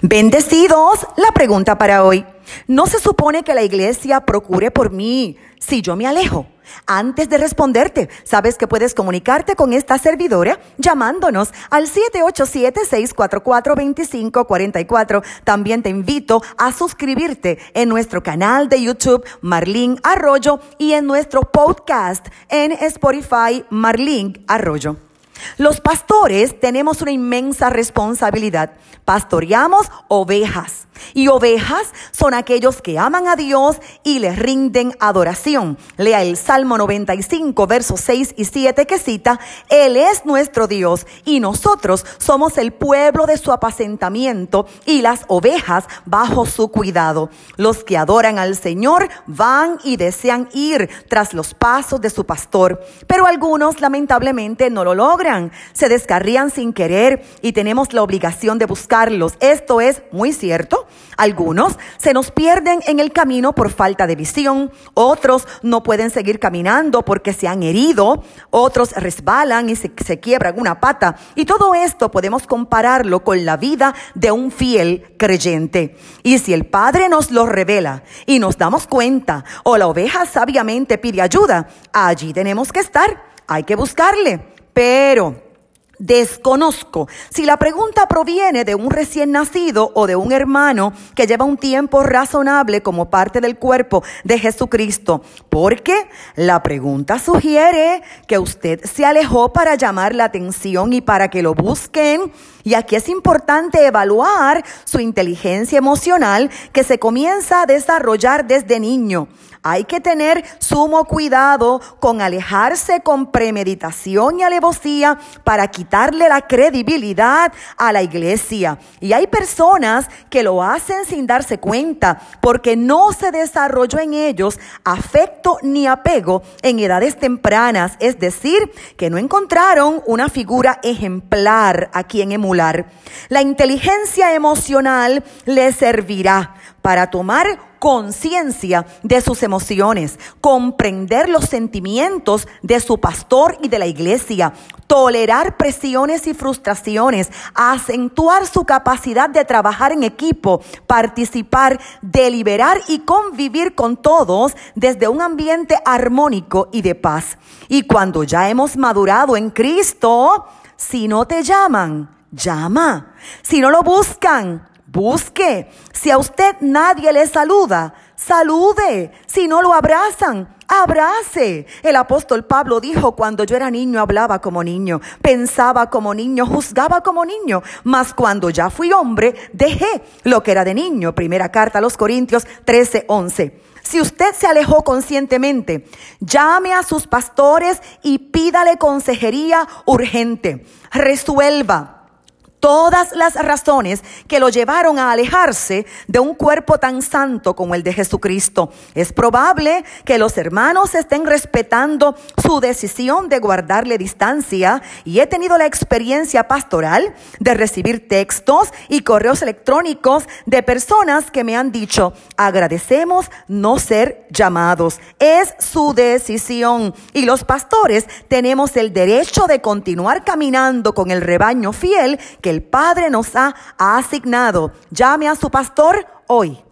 Bendecidos, la pregunta para hoy. ¿No se supone que la iglesia procure por mí si yo me alejo? Antes de responderte, sabes que puedes comunicarte con esta servidora llamándonos al 787-644-2544. También te invito a suscribirte en nuestro canal de YouTube Marlín Arroyo y en nuestro podcast en Spotify Marlín Arroyo. Los pastores tenemos una inmensa responsabilidad. Pastoreamos ovejas. Y ovejas son aquellos que aman a Dios y les rinden adoración. Lea el Salmo 95, versos 6 y 7 que cita, Él es nuestro Dios y nosotros somos el pueblo de su apacentamiento y las ovejas bajo su cuidado. Los que adoran al Señor van y desean ir tras los pasos de su pastor, pero algunos lamentablemente no lo logran, se descarrían sin querer y tenemos la obligación de buscarlos. Esto es muy cierto. Algunos se nos pierden en el camino por falta de visión, otros no pueden seguir caminando porque se han herido, otros resbalan y se, quiebran una pata. Y todo esto podemos compararlo con la vida de un fiel creyente. Y si el Padre nos lo revela y nos damos cuenta, o la oveja sabiamente pide ayuda, allí tenemos que estar, hay que buscarle. Pero Desconozco si la pregunta proviene de un recién nacido o de un hermano que lleva un tiempo razonable como parte del cuerpo de Jesucristo, porque la pregunta sugiere que usted se alejó para llamar la atención y para que lo busquen. Y aquí es importante evaluar su inteligencia emocional que se comienza a desarrollar desde niño. Hay que tener sumo cuidado con alejarse con premeditación y alevosía para quitarle la credibilidad a la iglesia. Y hay personas que lo hacen sin darse cuenta porque no se desarrolló en ellos afecto ni apego en edades tempranas, es decir, que no encontraron una figura ejemplar a quien emular. La inteligencia emocional le servirá para tomar conciencia de sus emociones, comprender los sentimientos de su pastor y de la iglesia, tolerar presiones y frustraciones, acentuar su capacidad de trabajar en equipo, participar, deliberar y convivir con todos desde un ambiente armónico y de paz. Y cuando ya hemos madurado en Cristo, si no te llaman, llama. Si no lo buscan, Busque. Si a usted nadie le saluda, salude. Si no lo abrazan, abrace. El apóstol Pablo dijo, cuando yo era niño hablaba como niño, pensaba como niño, juzgaba como niño, mas cuando ya fui hombre, dejé lo que era de niño. Primera carta a los Corintios 13, 11. Si usted se alejó conscientemente, llame a sus pastores y pídale consejería urgente. Resuelva todas las razones que lo llevaron a alejarse de un cuerpo tan santo como el de Jesucristo. Es probable que los hermanos estén respetando su decisión de guardarle distancia y he tenido la experiencia pastoral de recibir textos y correos electrónicos de personas que me han dicho, agradecemos no ser llamados. Es su decisión y los pastores tenemos el derecho de continuar caminando con el rebaño fiel que el Padre nos ha asignado. Llame a su pastor hoy.